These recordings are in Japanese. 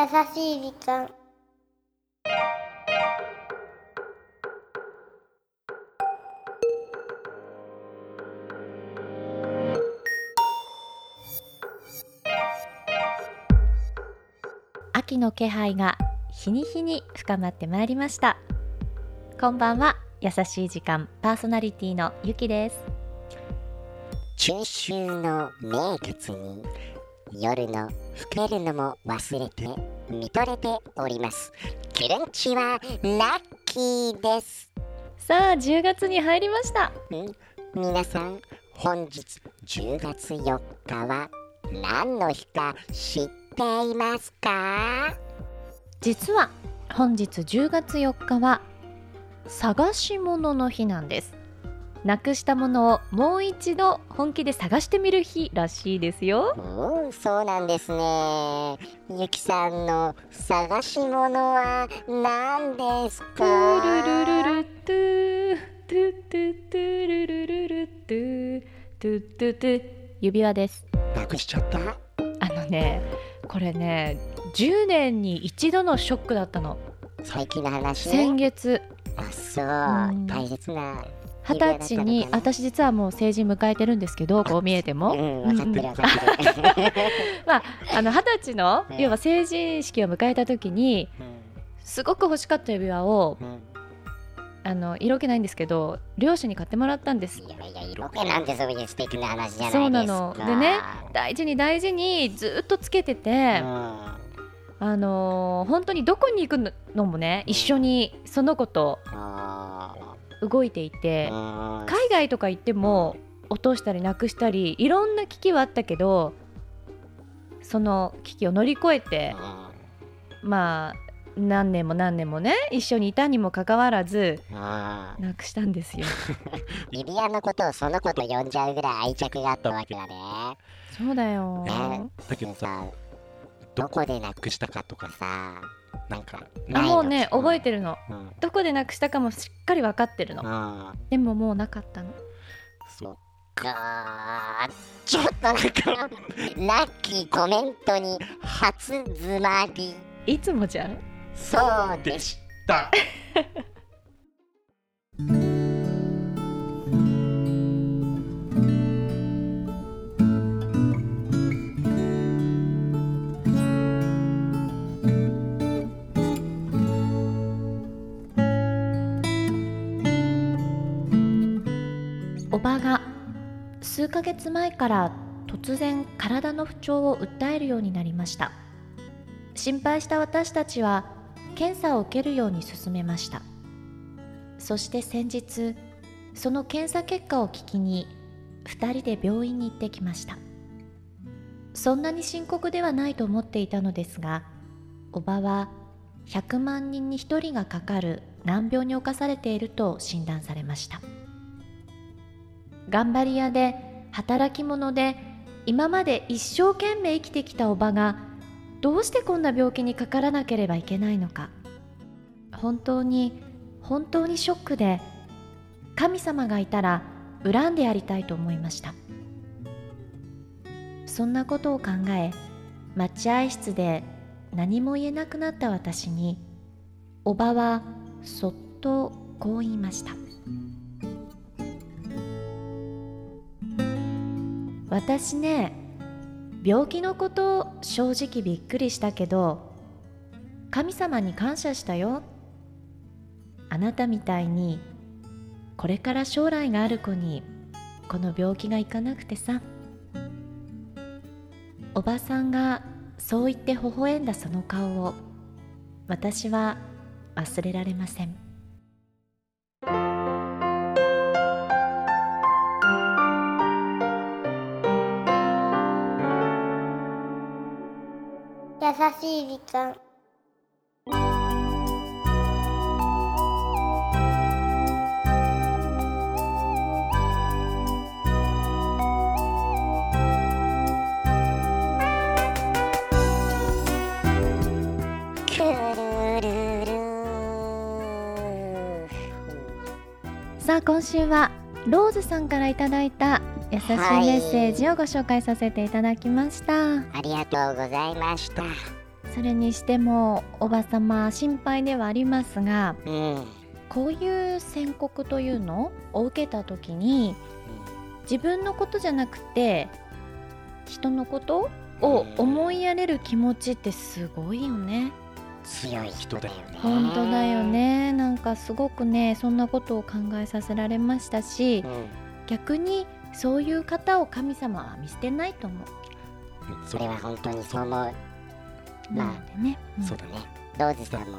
優しい時間。秋の気配が日に日に深まってまいりました。こんばんは。優しい時間パーソナリティのゆきです。中秋の名月に夜の更けるのも忘れて見とれております。キルンチはラッキーです。さあ10月に入りました。ん。皆さん本日10月4日は何の日か知っていますか？実は本日10月4日は探し物の日なんですなくしたものをもう一度本気で探してみる日らしいですよ。うんそうなんですね。ゆきさんの探し物は何ですか？ルルトゥトゥトゥトゥルルルルトゥトゥトゥトゥ指輪ですなくしちゃったあのねこれね10年に一度のショックだったの最近の話先月あそううん大切な二十歳に私実はもう成人迎えてるんですけどこう見えても。まああの二十歳のうん。要は成人式を迎えた時にすごく欲しかった指輪をあの色気ないんですけど両親に買ってもらったんです。いやいや色気なんてそういう素敵な話じゃないですか。そうなの。でね大事に大事にずっとつけてて、うん。あのー本当にどこに行くのもね一緒にその子とあ動いていて海外とか行っても落としたりなくしたりいろんな危機はあったけどその危機を乗り越えてまあ何年も何年もね一緒にいたにもかかわらずなくしたんですよ。指輪のことをその子と呼んじゃうぐらい愛着があったわけだね。そうだよ、ね。だけどささどこでなくしたかとかさなんかもうね覚えてるの。うん。どこでなくしたかもしっかり分かってるの。うんでももうなかったの。そっかー。ちょっとなんかラッキーコメントに初詰まり。いつもじゃん。そうでした数ヶ月前から突然体の不調を訴えるようになりました。心配した私たちは検査を受けるように勧めました。そして先日その検査結果を聞きに2人で病院に行ってきました。そんなに深刻ではないと思っていたのですがおばは100万人に1人がかかる難病に侵されていると診断されました。頑張り屋で働き者で今まで一生懸命生きてきたおばがどうしてこんな病気にかからなければいけないのか。本当に本当にショックで神様がいたら恨んでやりたいと思いました。そんなことを考え待合室で何も言えなくなった私におばはそっとこう言いました。私ね病気のこと正直びっくりしたけど神様に感謝したよ。あなたみたいにこれから将来がある子にこの病気がいかなくてさ。おばさんがそう言って微笑んだその顔を私は忘れられません。しい時間。さあ今週はローズさんからいただいた優しいメッセージをご紹介させていただきました、ありがとうございました。それにしてもおばさま心配ではありますがうん。こういう宣告というのを受けた時に自分のことじゃなくて人のことを思いやれる気持ちってすごいよね。強い人だよね。本当だよね。なんかすごくねそんなことを考えさせられましたしうん。逆にそういう方を神様は見捨てないと思う。んそれは本当にそう思う。うなのでね、うん。そうだね。ローズさんも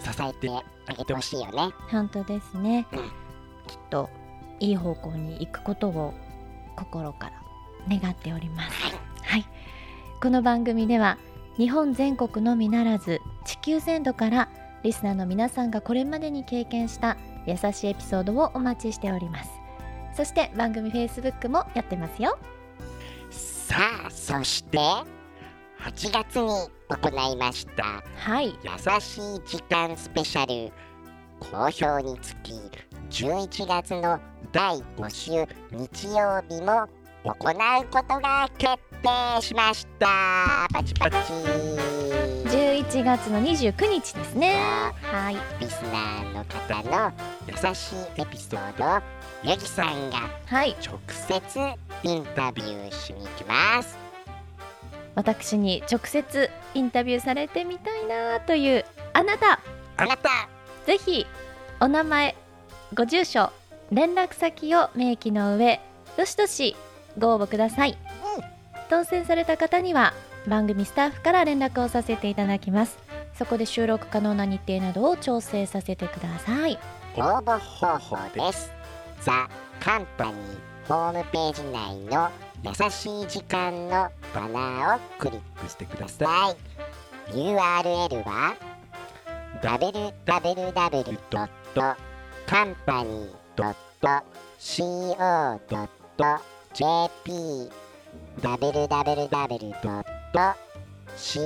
支えてあげてほしいよね。本当ですね、うん。きっといい方向に行くことを心から願っております。はい。この番組では日本全国のみならず地球全土からリスナーの皆さんがこれまでに経験した優しいエピソードをお待ちしておりますそして番組 Facebook もやってますよ。さあそして8月に行いましたはい。優しい時間スペシャル好評につき11月の第5週日曜日も行うことが決定しました。パチパチ11月の29日ですね。はい。リスナーの方の優しいエピソードをゆぎさんがはい。直接インタビューしに行きます。私に直接インタビューされてみたいなというあなた。あなた。ぜひお名前ご住所連絡先を明記の上どしどしご応募ください、当選された方には番組スタッフから連絡をさせていただきます。そこで収録可能な日程などを調整させてください。応募方法です。ザ・カンパニーホームページ内の優しい時間のバナーをクリックしてください。URL は www.company.co.jp www. ばし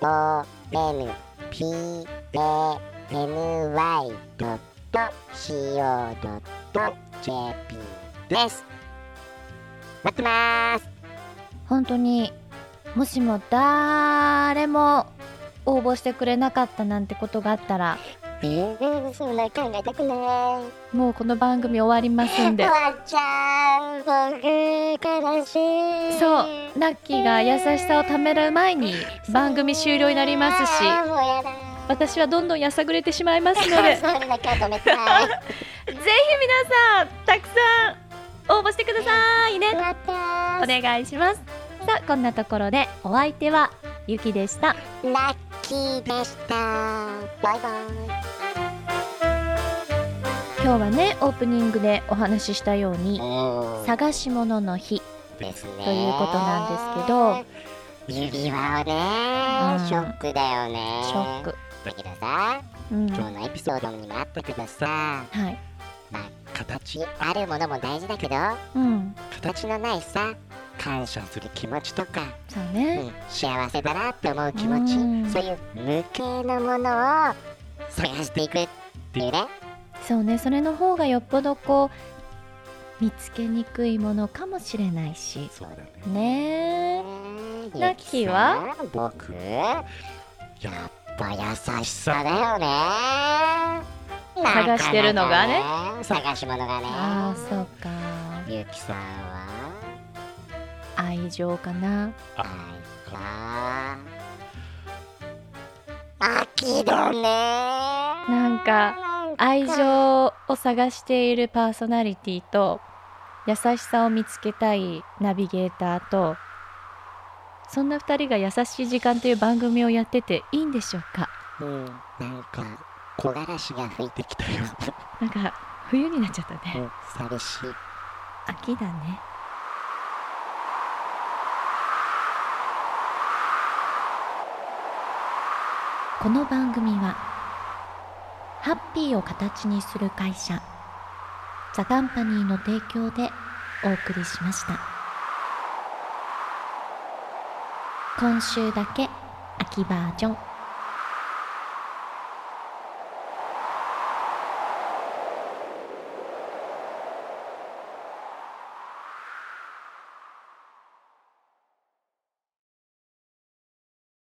とめる pany.co.jp です。待ってます。本当にもしも誰も応募してくれなかったなんてことがあったらえー、そんな考えたくない。もうこの番組終わりますんで。終わっちゃう。僕悲しい。そう。ラッキーが優しさをためる前に番組終了になりますし。私はどんどんやさぐれてしまいますので。ぜひ皆さんたくさん応募してくださいね。お願いします。さあこんなところでお相手はゆきでした。ラッキーでした。バイバイ。今日はねオープニングでお話ししたようにうん。探し物の日ということなんですけど指輪をね、うん。ショックだよね。ショック。だけどさうん。今日のエピソードにもあったけどさはい。まあ形あるものも大事だけどうん。形のないさ感謝する気持ちとか、そうね。うん幸せだなって思う気持ち、うん。そういう無形のものを探していくっていうね。そうね。それの方がよっぽどこう見つけにくいものかもしれないし。そうだね。ね。ラッキーは？僕やっぱ優しさだよね。探してるのがね。探し物がね。ああそうか。ゆきさんは愛情かな？愛か秋だねなんか愛情を探しているパーソナリティと優しさを見つけたいナビゲーターとそんな2人が優しい時間という番組をやってていいんでしょうか？うんなんか木枯らしが吹いてきたよな。んか冬になっちゃったね。うん寂しい。秋だねこの番組はハッピーを形にする会社ザ・カンパニーの提供でお送りしました。今週だけ秋バージョン。